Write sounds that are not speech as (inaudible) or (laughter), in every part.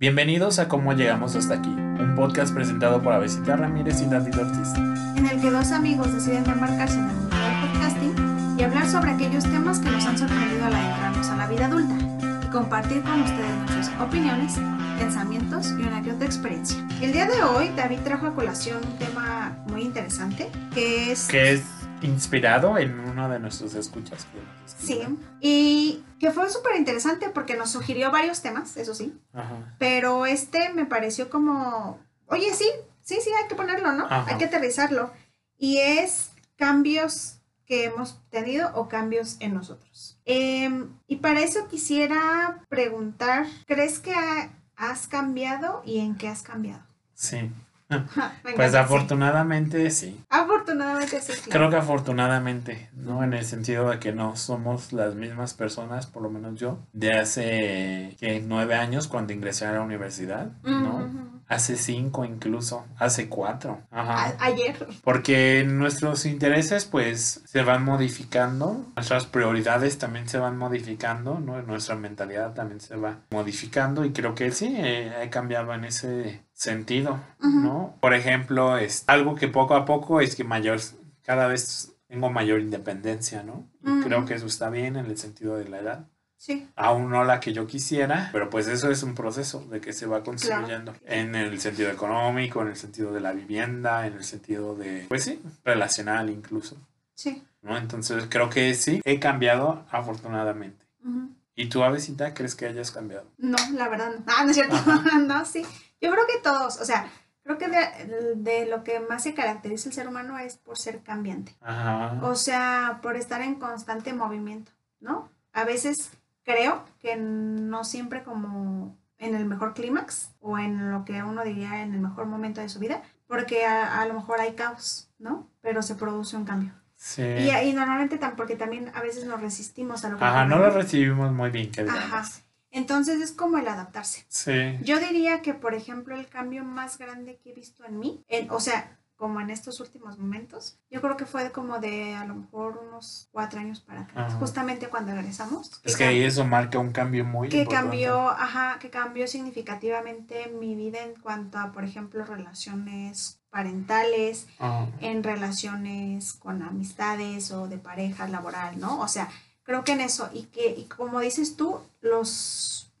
Bienvenidos a Cómo Llegamos Hasta Aquí, un podcast presentado por Avesita Ramírez y David Ortiz. en el que dos amigos deciden embarcarse en el mundo del podcasting y hablar sobre aquellos temas que nos han sorprendido al adentrarnos a la vida adulta y compartir con ustedes nuestras opiniones, pensamientos y una que otra experiencia. El día de hoy David trajo a colación un tema muy interesante que es... Que es inspirado en uno de nuestros escuchas. Sí, y que fue súper interesante porque nos sugirió varios temas, eso sí, Ajá. pero este me pareció como, oye, sí, sí, sí, hay que ponerlo, ¿no? Ajá. Hay que aterrizarlo. Y es cambios que hemos tenido o cambios en nosotros. Em, y para eso quisiera preguntar, ¿crees que ha- has cambiado y en qué has cambiado? Sí. (laughs) Pues sí. afortunadamente sí. Afortunadamente sí. sí. Creo que afortunadamente, ¿no? En el sentido de que no somos las mismas personas, por lo menos yo, de hace que nueve años cuando ingresé a la universidad, ¿no? Ujú. Hace cinco incluso, hace cuatro. Ajá. A- ayer. Porque nuestros intereses pues se van modificando, nuestras prioridades también se van modificando, ¿no? Nuestra mentalidad también se va modificando y creo que sí, eh, he cambiado en ese sentido. ¿no? Por ejemplo, es algo que poco a poco es que mayor, cada vez tengo mayor independencia, ¿no? Y Ujú. creo que eso está bien en el sentido de la edad. Sí. Aún no la que yo quisiera, pero pues eso es un proceso de que se va construyendo en el sentido económico, en el sentido de la vivienda, en el sentido de, pues sí, relacional incluso, Sí. ¿no? Entonces creo que sí, he cambiado afortunadamente. Ujú. ¿Y tú, Avesita, crees que hayas cambiado? No, la verdad no. Ah, no es cierto. (laughs) No, sí. Yo creo que todos, o sea, creo que de, de lo que más se caracteriza el ser humano es por ser cambiante. Ajá. O sea, por estar en constante movimiento, ¿no? A veces creo que no siempre como en el mejor clímax o en lo que uno diría en el mejor momento de su vida, porque a, a lo mejor hay caos, ¿no? Pero se produce un cambio. Sí. Y, y normalmente tam- porque también a veces nos resistimos a lo que Ajá, no lo recibimos muy bien, que digamos. Ajá. Entonces es como el adaptarse. Sí. Yo diría que, por ejemplo, el cambio más grande que he visto en mí, en, o sea, como en estos últimos momentos, yo creo que fue como de a lo mejor unos cuatro años para acá, Ajá. justamente cuando regresamos. Es que ahí eso marca un cambio muy que importante. cambió, ajá, que cambió significativamente mi vida en cuanto a, por ejemplo, relaciones parentales, Ajá. en relaciones con amistades o de pareja laboral, ¿no? O sea, creo que en eso, y que, y como dices tú, los,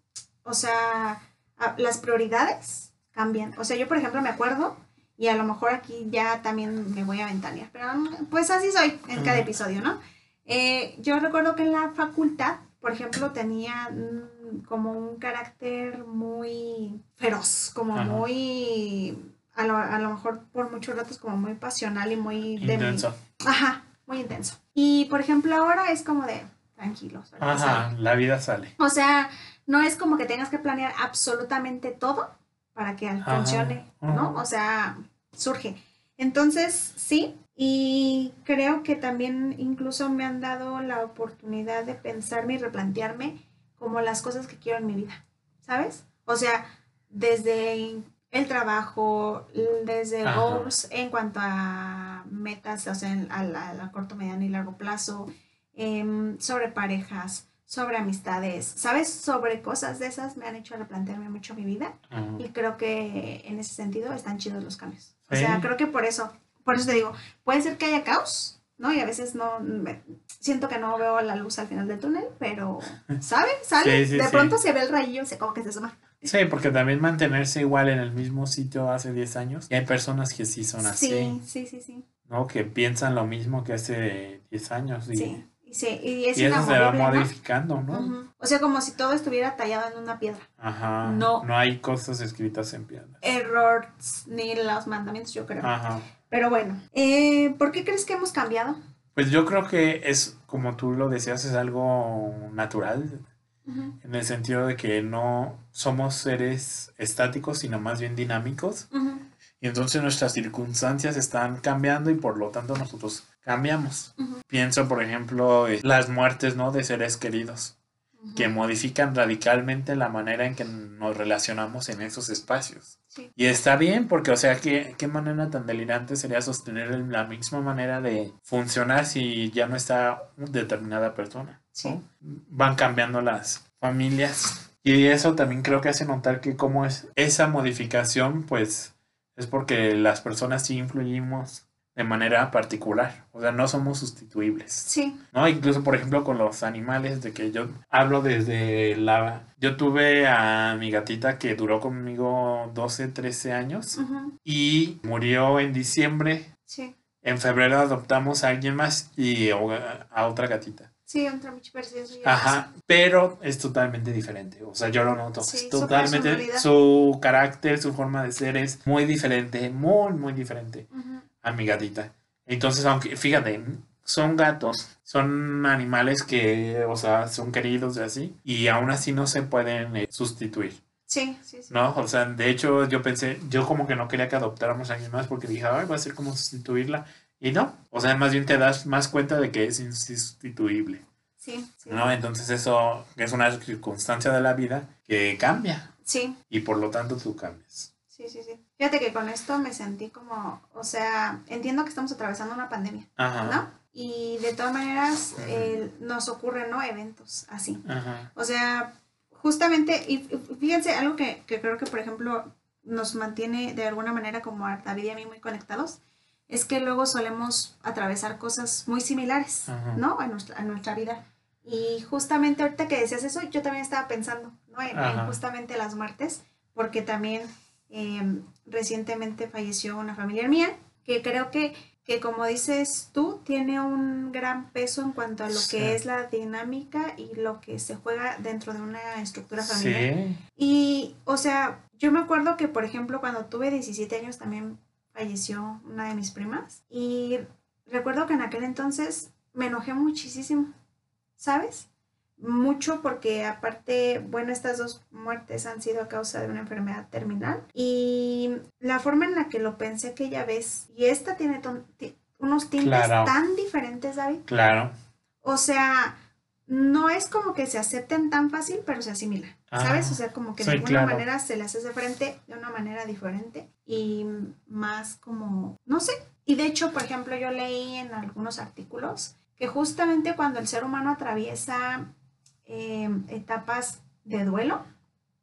o sea, las prioridades cambian. O sea, yo, por ejemplo, me acuerdo, y a lo mejor aquí ya también me voy a ventanear, pero pues así soy en cada episodio, ¿no? Eh, yo recuerdo que en la facultad, por ejemplo, tenía mm, como un carácter muy feroz, como Ajá. muy, a lo, a lo mejor por muchos ratos como muy pasional y muy de Intenso. Ajá, muy intenso. Y por ejemplo ahora es como de tranquilos. ¿verdad? O sea, Ajá, la vida sale. O sea, no es como que tengas que planear absolutamente todo para que Ajá, funcione, ¿no? O sea, surge. Entonces, sí, y creo que también incluso me han dado la oportunidad de pensarme y replantearme como las cosas que quiero en mi vida, ¿sabes? O sea, desde el trabajo, desde Ajá. goals en cuanto a metas, o sea, a, la- a la corto, mediano y largo plazo, em, sobre parejas, sobre amistades, ¿sabes? Sobre cosas de esas me han hecho replantearme mucho mi vida Ajá. y creo que en ese sentido están chidos los cambios. O sea, creo que por eso, por eso te digo, puede ser que haya caos, ¿no? Y a veces no, me- siento que no veo la luz al final del túnel, pero, (laughs) ¿sabes? Sale, Sí, sí, de sí. pronto se ve el rayillo, se como que se suma. Sí, porque también mantenerse igual en el mismo sitio hace 10 años. Y hay personas que sí son así, Sí, sí, sí, sí. ¿no? Que piensan lo mismo que hace 10 años. Y, Sí, y, y es y eso se va modificando, ¿no? O sea, como si todo estuviera tallado en una piedra. Ajá. No. No hay cosas escritas en piedra. Errores ni los mandamientos, yo creo. Ajá. Pero bueno, eh, ¿por qué crees que hemos cambiado? Pues yo creo que es, como tú lo decías, es algo natural. En el sentido de que no somos seres estáticos, sino más bien dinámicos. Y entonces nuestras circunstancias están cambiando y por lo tanto nosotros cambiamos. Pienso, por ejemplo, en las muertes, ¿no? De seres queridos, que modifican radicalmente la manera en que nos relacionamos en esos espacios. Sí. Y está bien, porque, o sea, ¿qué, qué manera tan delirante sería sostener la misma manera de funcionar si ya no está determinada persona? Van cambiando las familias. Y eso también creo que hace notar que como es esa modificación, pues es porque las personas sí influimos de manera particular, o sea, no somos sustituibles. Sí. ¿No? Incluso, por ejemplo, con los animales, de que yo hablo desde la... Yo tuve a mi gatita que duró conmigo 12, 13 años y murió en diciembre. Sí. En febrero adoptamos a alguien más y a otra gatita. Sí, un Ajá, pero es totalmente diferente. O sea, yo lo noto. Sí, es totalmente su carácter, su forma de ser es muy diferente, muy, muy diferente. A mi gatita. Entonces, aunque, fíjate, son gatos, son animales que, o sea, son queridos y así, y aún así no se pueden eh, sustituir, Sí, sí, sí. ¿no? O sea, de hecho, yo pensé, yo como que no quería que adoptáramos a alguien más porque dije, ay, va a ser como sustituirla. Y no, o sea, más bien te das más cuenta de que es insustituible. Sí, sí. ¿no? Entonces eso es una circunstancia de la vida que cambia Sí, y por lo tanto tú cambias. sí, sí, sí. Fíjate que con esto me sentí como, o sea, entiendo que estamos atravesando una pandemia, Ajá. ¿no? Y de todas maneras eh, nos ocurren, ¿no? Eventos así. Ajá. O sea, justamente, y fíjense, algo que, que creo que, por ejemplo, nos mantiene de alguna manera como a David y a mí muy conectados, es que luego solemos atravesar cosas muy similares, Ajá. ¿no? A nuestra, a nuestra vida. Y justamente ahorita que decías eso, yo también estaba pensando, ¿no? En, en justamente las muertes, porque también eh, recientemente falleció una familiar mía, que creo que, que como dices tú, tiene un gran peso en cuanto a lo Sí. que es la dinámica y lo que se juega dentro de una estructura familiar. Sí. Y, o sea, yo me acuerdo que, por ejemplo, cuando tuve 17 años también falleció una de mis primas. Y recuerdo que en aquel entonces me enojé muchísimo, ¿sabes? Mucho porque aparte, bueno, estas dos muertes han sido a causa de una enfermedad terminal. Y la forma en la que lo pensé aquella vez, y esta tiene unos tintes Claro. tan diferentes, David. Claro. O sea, no es como que se acepten tan fácil, pero se asimilan, ¿sabes? Ah, o sea, como que de alguna claro. manera se les hace frente de una manera diferente y más como, no sé. Y de hecho, por ejemplo, yo leí en algunos artículos que justamente cuando el ser humano atraviesa eh, etapas de duelo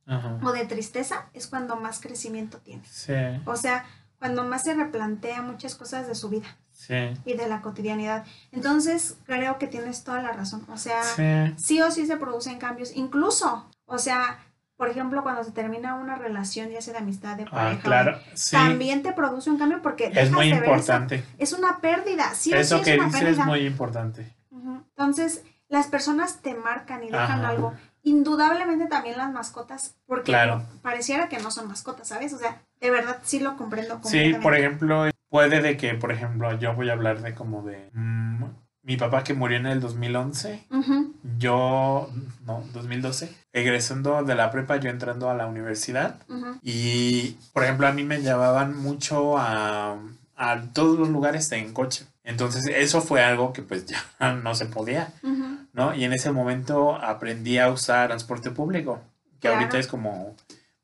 Ajá. o de tristeza, es cuando más crecimiento tiene. Sí. O sea, cuando más se replantea muchas cosas de su vida Sí. y de la cotidianidad. Entonces, creo que tienes toda la razón. O sea, Sí. sí o sí se producen cambios. Incluso, o sea, por ejemplo, cuando se termina una relación, ya sea de amistad, de Ah, pareja, claro. Sí. también te produce un cambio porque Es muy de ver esa- importante. Es una pérdida, sí o Eso sí que es una dices pérdida. es muy importante. Entonces, las personas te marcan y dejan Ajá. algo. Indudablemente también las mascotas, porque Claro. pareciera que no son mascotas, ¿sabes? O sea, de verdad sí lo comprendo Sí, por ejemplo, puede de que, por ejemplo, yo voy a hablar de como de mm, mi papá que murió en el 2011, Ujú, yo, no, 2012, egresando de la prepa, yo entrando a la universidad y, por ejemplo, a mí me llevaban mucho a, a todos los lugares en coche. Entonces, eso fue algo que pues (laughs) ya no se podía. ¿No? Y en ese momento aprendí a usar transporte público, que Claro. ahorita es como,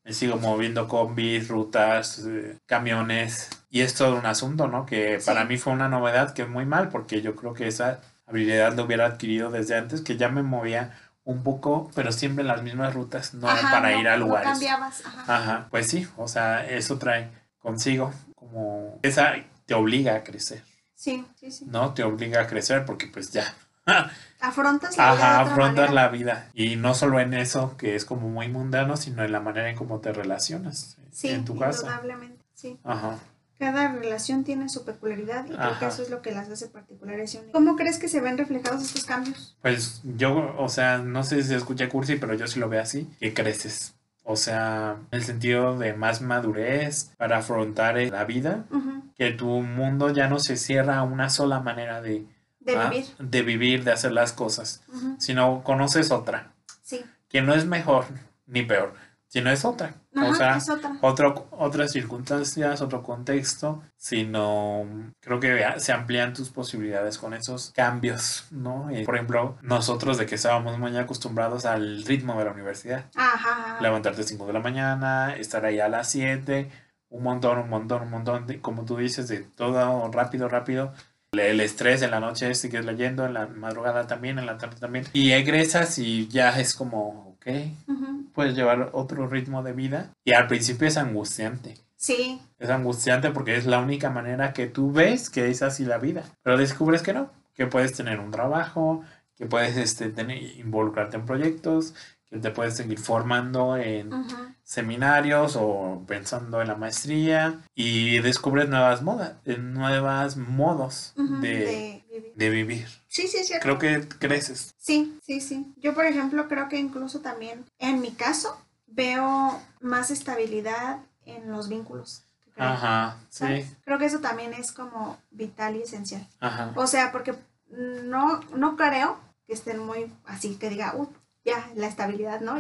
me sigo moviendo combis, rutas, eh, camiones, y es todo un asunto, ¿no? Que Sí. para mí fue una novedad que muy mal, porque yo creo que esa habilidad lo hubiera adquirido desde antes, que ya me movía un poco, pero siempre en las mismas rutas, no Ajá, para no- ir a no lugares. cambiabas, ajá. Ajá, pues sí, o sea, eso trae consigo como esa te obliga a crecer, Sí, sí, sí. ¿no? Te obliga a crecer porque pues ya, (laughs) Afrontas la vida ajá, de otra afrontas manera. la vida y no solo en eso que es como muy mundano, sino en la manera en cómo te relacionas Sí, en tu casa. indudablemente, sí. Ajá. Cada relación tiene su peculiaridad y creo que Ajá. eso es lo que las hace particulares y únicas. ¿Cómo crees que se ven reflejados estos cambios? Pues yo, o sea, no sé si se escucha cursi, pero yo sí lo veo así, que creces. O sea, en el sentido de más madurez para afrontar la vida, Ujú, que tu mundo ya no se cierra a una sola manera de, De vivir. de vivir, de hacer las cosas, Ujú, sino conoces otra, Sí. que no es mejor ni peor, sino es otra. Ajá, o sea, es otra. otro, otras circunstancias, otro contexto, sino creo que se amplían tus posibilidades con esos cambios, ¿no? Y, por ejemplo, nosotros de que estábamos muy acostumbrados al ritmo de la universidad, Ajá, ajá. levantarte a 5 de la mañana, estar ahí a las 7, un montón, un montón, un montón, de, como tú dices, de todo rápido, rápido. El estrés en la noche sigues leyendo, en la madrugada también, en la tarde también. Y egresas y ya es como, ok, puedes llevar otro ritmo de vida. Y al principio es angustiante. Sí, Es angustiante porque es la única manera que tú ves que es así la vida. Pero descubres que no, que puedes tener un trabajo, que puedes este, tener, involucrarte en proyectos, que te puedes seguir formando en seminarios o pensando en la maestría y descubres nuevas modas, eh, nuevas modos de, de vivir. de vivir. Sí, sí, cierto. Creo que creces. Sí, sí, sí. Yo, por ejemplo, creo que incluso también, en mi caso, veo más estabilidad en los vínculos. creo, Ajá, ¿sabes? sí, Creo que eso también es como vital y esencial. ajá. O sea, porque no, no creo que estén muy así, que diga, "Uh, ya, la estabilidad, ¿no?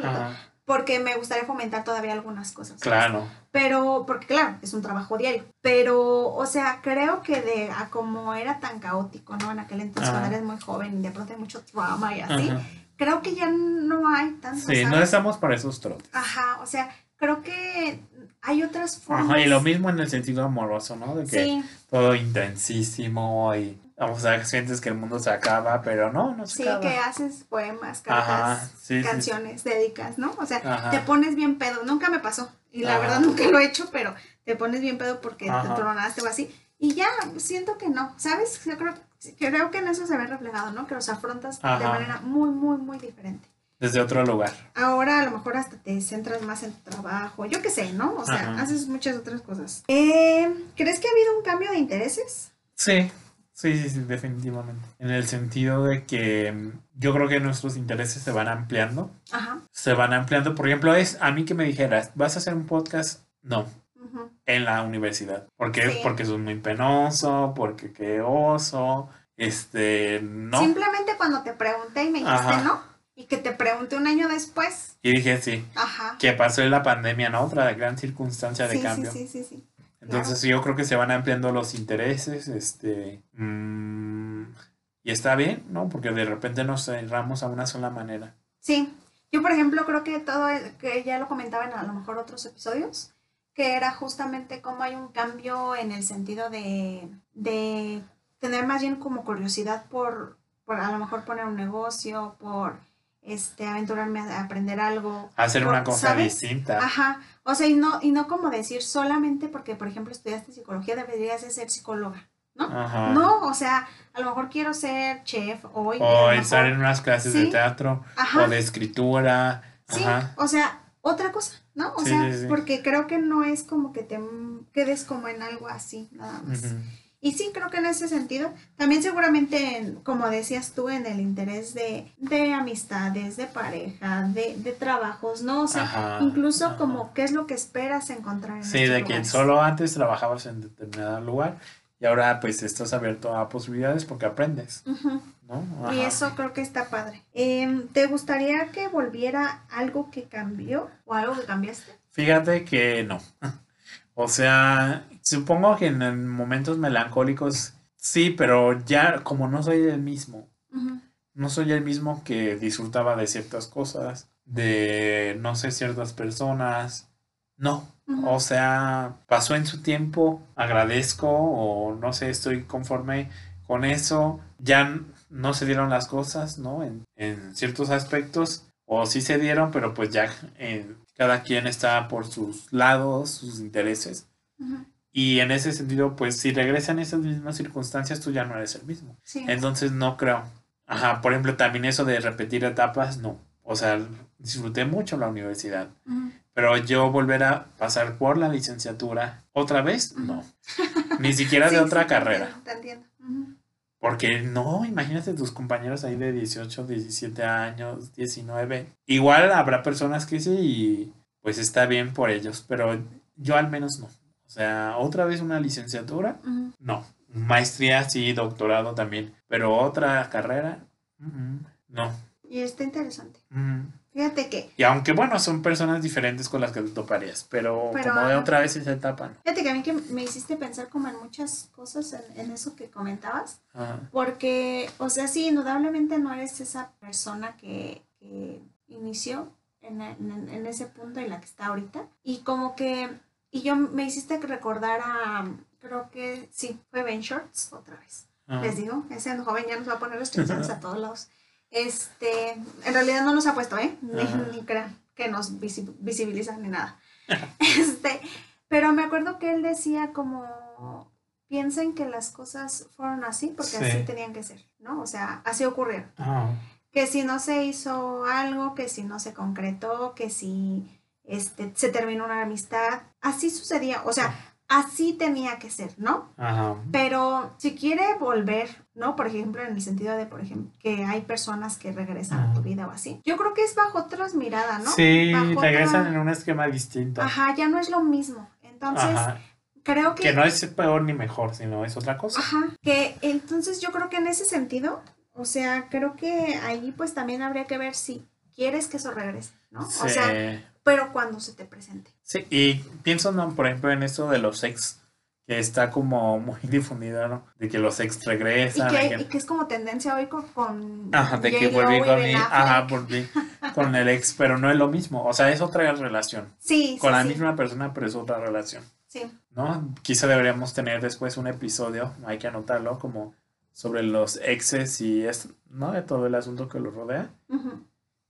Porque me gustaría fomentar todavía algunas cosas. ¿sabes? claro. Pero, porque claro, es un trabajo diario. Pero, o sea, creo que de a como era tan caótico, ¿no? En aquel entonces, Ajá. cuando eres muy joven y de pronto hay mucho trauma y así, Ajá. creo que ya no hay tanto. Sí, no ¿sabes? estamos para esos trotes. Ajá, o sea, creo que hay otras formas. Ajá, y lo mismo en el sentido amoroso, ¿no? De que Sí, todo intensísimo y, o sea, sientes que el mundo se acaba, pero no, no se sí, acaba. que haces poemas, cartas, sí, sí, canciones, dedicas, ¿no? O sea, Ajá. te pones bien pedo. Nunca me pasó. Y la Ajá. verdad nunca lo he hecho, pero te pones bien pedo porque te tronaste o así. Y ya, siento que no, ¿sabes? Yo creo, creo que en eso se ve reflejado, ¿no? Que los afrontas de manera muy, muy, muy diferente. Desde otro lugar. Ahora a lo mejor hasta te centras más en tu trabajo, yo qué sé, ¿no? O sea, haces muchas otras cosas. Eh, ¿Crees que ha habido un cambio de intereses? Sí, sí, sí, sí, definitivamente. En el sentido de que mm, yo creo que nuestros intereses se van ampliando. Ajá. Se van ampliando. Por ejemplo, es a mí que me dijeras, ¿vas a hacer un podcast? No, ujú. en la universidad. ¿Por qué? Sí. Porque soy muy penoso, porque qué oso, este, no. Simplemente cuando te pregunté y me dijiste Ajá. no, y que te pregunté un año después, Y dije, sí, ajá. que pasó en la pandemia, ¿no? Otra gran circunstancia de Sí, sí, cambio. sí, sí, sí. Entonces yo creo que se van ampliando los intereses, este, mm, y está bien, ¿no? Porque de repente nos cerramos a una sola manera. Sí, yo por ejemplo creo que todo, el- que ya lo comentaba en a lo mejor otros episodios, que era justamente cómo hay un cambio en el sentido de, de tener más bien como curiosidad por, por a lo mejor poner un negocio, por este aventurarme a aprender algo. Hacer por- una cosa ¿sabes? distinta. Ajá, o sea, y no, y no como decir solamente porque, por ejemplo, estudiaste psicología, deberías de ser psicóloga, ¿no? Ajá. No, o sea, a lo mejor quiero ser chef hoy. O estar en unas clases de teatro Ajá. o de escritura. Sí, o sea, otra cosa, ¿no? O Sí, sea, sí, porque creo que no es como que te quedes como en algo así, nada más. Ujú. Y sí, creo que en ese sentido, también seguramente, en- como decías tú, en el interés de, de amistades, de pareja, de, de trabajos, ¿no? O sea, Ajá, incluso ajá. como qué es lo que esperas encontrar en Sí, de que solo antes trabajabas en determinado lugar y ahora pues estás abierto a posibilidades porque aprendes. ¿no? Y eso creo que está padre. Em, ¿Te gustaría que volviera algo que cambió o algo que cambiaste? Fíjate que no. O sea, supongo que en en momentos melancólicos sí, pero ya como no soy el mismo, no soy el mismo que disfrutaba de ciertas cosas, de no sé, ciertas personas, no. O sea, pasó en su tiempo, agradezco o no sé, estoy conforme con eso. Ya no se dieron las cosas, ¿no? En, en ciertos aspectos, o sí se dieron, pero pues ya cada quien está por sus lados, sus intereses. Y en ese sentido, pues si regresan esas mismas circunstancias, tú ya no eres el mismo. Sí. Entonces no creo. Ajá, por ejemplo, también eso de repetir etapas, no. O sea, disfruté mucho la universidad. Pero yo volver a pasar por la licenciatura otra vez, no. Ni siquiera de (laughs) Sí, otra sí, carrera. Te entiendo. Porque no, imagínate tus compañeros ahí de 18, 17 años, 19. Igual habrá personas que sí y pues está bien por ellos, pero yo al menos no. O sea, otra vez una licenciatura, no. Maestría sí, doctorado también, pero otra carrera, no. Y está interesante. Fíjate que, Y aunque bueno, son personas diferentes con las que te toparías, pero, Pero, como de otra vez esa etapa, ¿no? fíjate que a mí que me hiciste pensar como en muchas cosas en, en eso que comentabas, Ajá. porque, o sea, sí, indudablemente no eres esa persona que, que inició en, en- en ese punto en la que está ahorita. Y como que, y yo me hiciste recordar a, creo que sí, fue Ben Shorts otra vez. Ajá. Les digo, ese joven ya nos va a poner los chinchones a todos lados. Este, en realidad no nos ha puesto, ¿eh? Ni, ni crean que nos visi- visibilizan ni nada. (laughs) este, pero me acuerdo que él decía como, piensen que las cosas fueron así porque Sí. así tenían que ser, ¿no? O sea, así ocurrieron. Ah, Que si no se hizo algo, que si no se concretó, que si este, se terminó una amistad, así sucedía, o sea, así tenía que ser, ¿no? ajá. Pero si quiere volver, ¿no? Por ejemplo, en el sentido de, por ejemplo, que hay personas que regresan a tu vida o así. Yo creo que es bajo otras miradas, ¿no? Sí, Bajo regresan otra- en un esquema distinto. Ajá, ya no es lo mismo. Entonces, Ajá. creo que... Que no es peor ni mejor, sino es otra cosa. Ajá, que entonces yo creo que en ese sentido, o sea, creo que ahí pues también habría que ver si quieres que eso regrese, ¿no? O Sí. sea, pero cuando se te presente. Sí, y pienso, ¿no? por ejemplo, en esto de los ex, que está como muy (laughs) difundida, ¿no? De que los ex Y regresan. que, y que es como tendencia hoy con... con Ajá, de que volví con mi, Affleck. ajá, (laughs) volví con el ex, pero no es lo mismo. O sea, es otra relación. Sí, Con sí, la sí, misma persona, pero es otra relación. sí. ¿No? Quizá deberíamos tener después un episodio, hay que anotarlo, como sobre los exes y es, ¿no? De todo el asunto que lo rodea.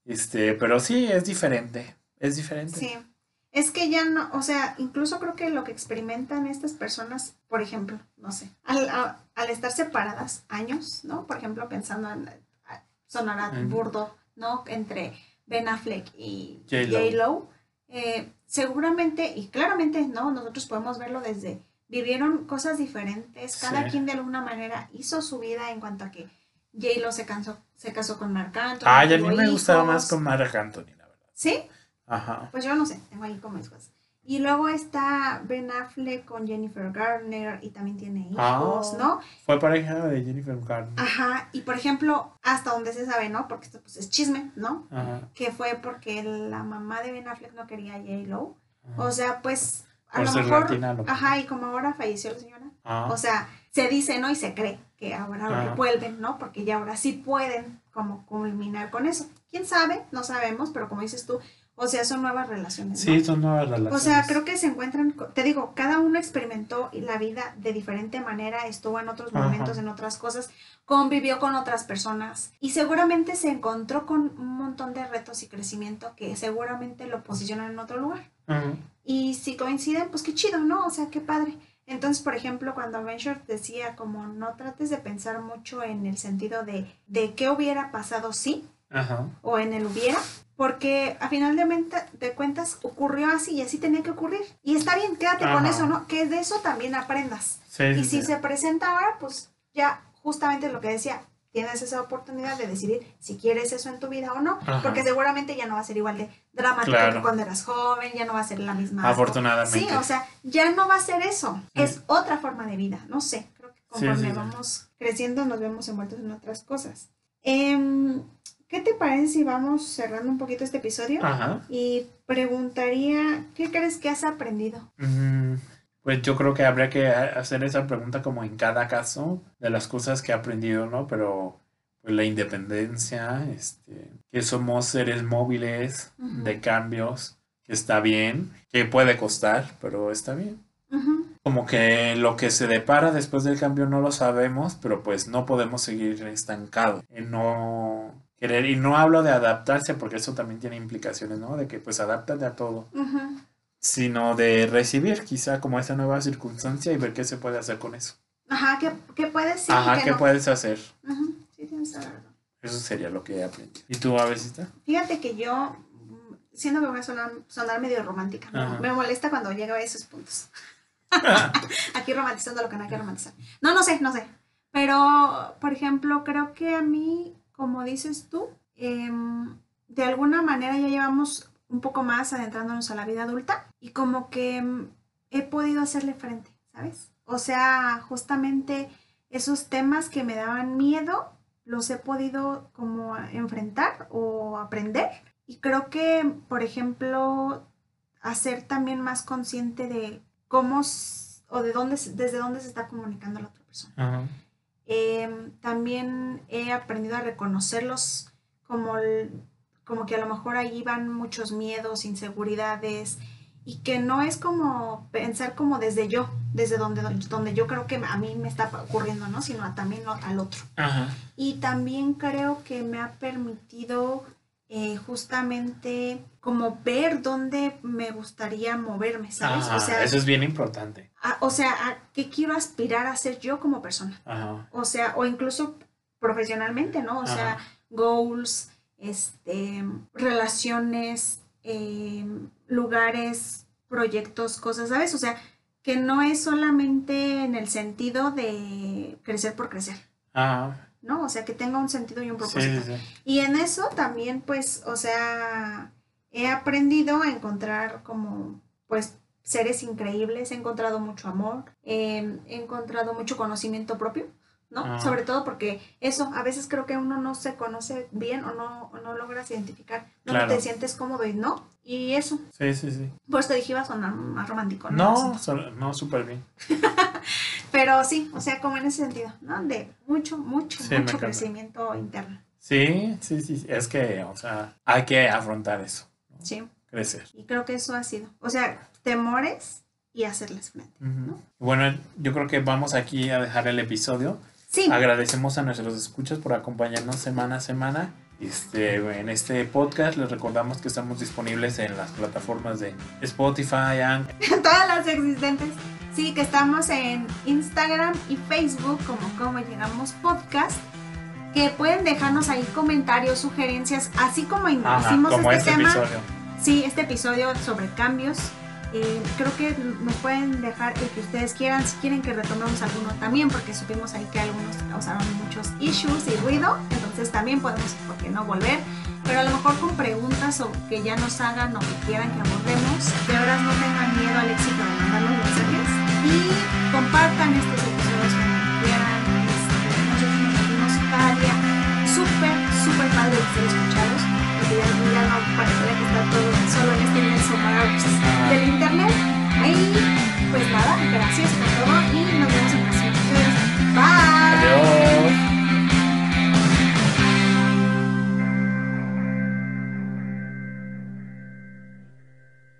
Este, pero sí, es diferente. Es diferente. Sí. Es que ya no, o sea, incluso creo que lo que experimentan estas personas, por ejemplo, no sé, al, a- al estar separadas años, ¿no? Por ejemplo, pensando en, a- sonará Ujú. burdo, ¿no? Entre Ben Affleck y J.Lo. Eh, seguramente, y claramente, ¿no? Nosotros podemos verlo desde, vivieron cosas diferentes, cada Sí. quien de alguna manera hizo su vida en cuanto a que J-Lo se, casó se casó con Marc Anthony. Ay, a mí me gustaba más con Marc Anthony, la verdad. ¿Sí? Ajá. Pues yo no sé, tengo ahí como cosas. Y luego está Ben Affleck con Jennifer Garner y también tiene hijos, Ah. ¿no? Fue pareja de Jennifer Garner. Ajá, y por ejemplo, hasta donde se sabe, ¿no? Porque esto pues es chisme, ¿no? Ajá. Que fue porque la mamá de Ben Affleck no quería a J-Lo. O sea, pues a Por lo ser mejor... latina, lo- Ajá, y como ahora falleció la señora. Ah, O sea, se dice, ¿no? Y se cree que ahora vuelven, ¿no? Porque ya ahora sí pueden como culminar con eso. ¿Quién sabe? No sabemos, pero como dices tú, o sea, son nuevas relaciones. ¿no? sí, son nuevas relaciones. O sea, creo que se encuentran, te digo, cada uno experimentó la vida de diferente manera, estuvo en otros Ajá. momentos, en otras cosas, convivió con otras personas y seguramente se encontró con un montón de retos y crecimiento que seguramente lo posicionan en otro lugar. Ajá. Y si coinciden, pues qué chido, ¿no? O sea, qué padre. Entonces, por ejemplo, cuando Venture decía como no trates de pensar mucho en el sentido de, de qué hubiera pasado si Ajá. o en el hubiera, porque a final de, menta- de cuentas ocurrió así y así tenía que ocurrir. Y está bien, quédate con eso, ¿no? Que de eso también aprendas. Sí, Y sí, si sí. se presenta ahora, pues ya justamente lo que decía, tienes esa oportunidad de decidir si quieres eso en tu vida o no, Ajá. porque seguramente ya no va a ser igual de dramático Claro. que cuando eras joven, ya no va a ser la misma. Afortunadamente. Sí, o sea, ya no va a ser eso, es otra forma de vida, no sé, creo que conforme vamos creciendo nos vemos envueltos en otras cosas. Em, ¿Qué te parece si vamos cerrando un poquito este episodio? Ajá. Y preguntaría, ¿qué crees que has aprendido? Mm, Pues yo creo que habría que ha- hacer esa pregunta como en cada caso de las cosas que he aprendido, ¿no? Pero pues, la independencia, este, que somos seres móviles de cambios, que está bien, que puede costar, pero está bien. Como que lo que se depara después del cambio no lo sabemos, pero pues no podemos seguir estancados no querer. Y no hablo de adaptarse porque eso también tiene implicaciones, ¿no? De que pues adáptate a todo, sino de recibir quizá como esa nueva circunstancia y ver qué se puede hacer con eso. Ajá, ¿qué, qué puedes sí, Ajá, qué ¿qué no? puedes hacer? Sí, tienes razón. Eso sería lo que he aprendido. ¿Y tú, Avesita? Fíjate que yo, siendo que voy a sonar, sonar medio romántica, me- molesta cuando llega a esos puntos. (laughs) Aquí romantizando lo que no hay que romantizar. No, no sé, no sé. Pero, por ejemplo, creo que a mí, como dices tú, em, de alguna manera ya llevamos un poco más adentrándonos a la vida adulta y como que em, he podido hacerle frente, ¿sabes? O sea, justamente esos temas que me daban miedo, los he podido como enfrentar o aprender. Y creo que, por ejemplo, hacer también más consciente de cómo o de dónde, desde dónde se está comunicando la otra persona. Em, también he aprendido a reconocerlos como, el- como que a lo mejor ahí van muchos miedos, inseguridades y que no es como pensar como desde yo, desde donde, donde yo creo que a mí me está ocurriendo, ¿no? Sino también al otro. Y también creo que me ha permitido eh, justamente como ver dónde me gustaría moverme, ¿sabes? o sea, eso es bien importante. o sea, ¿a qué quiero aspirar a ser yo como persona? O sea, o incluso profesionalmente, ¿no? O sea, goals, este, relaciones, eh, lugares, proyectos, cosas, ¿sabes? O sea, que no es solamente en el sentido de crecer por crecer. ¿No? O sea, que tenga un sentido y un propósito. Y en eso también, pues, o sea, he aprendido a encontrar como, pues, seres increíbles, he encontrado mucho amor, he encontrado mucho conocimiento propio. ¿no? Ah. Sobre todo porque eso, a veces creo que uno no se conoce bien o no, no logras identificar, no te sientes cómodo y no, y eso. Sí, sí, sí. Pues te dije iba a sonar más romántico, ¿no? No, no, súper bien. (laughs) Pero sí, o sea, como en ese sentido, ¿no? De mucho, mucho, mucho crecimiento interno. Sí, sí, sí, es que, o sea, hay que afrontar eso. Sí. Crecer. Y creo que eso ha sido, o sea, temores y hacerles frente. Bueno, yo creo que vamos aquí a dejar el episodio. Agradecemos a nuestros escuchas por acompañarnos semana a semana. Este, en este podcast les recordamos que estamos disponibles en las plataformas de Spotify, En (laughs) Todas las existentes. Sí, que estamos en Instagram y Facebook como Como Llegamos Podcast. Que pueden dejarnos ahí comentarios, sugerencias, así como hicimos este, este, tema. Episodio. Sí, este episodio sobre cambios eh, creo que nos pueden dejar el que ustedes quieran, si quieren que retomemos alguno también, porque supimos ahí que algunos causaron muchos issues y ruido, entonces también podemos, ¿por qué no volver? Pero a lo mejor con preguntas o que ya nos hagan o que quieran que abordemos, de verdad no tengan miedo al y compartan estos episodios cuando quieran. nosotros nos sentimos cada día súper, súper padre de ser escuchados, porque ya, no parecería que está todo solo en este inmenso mar del internet. Ahí, pues nada, gracias por todo y nos vemos en próximos episodios. Bye.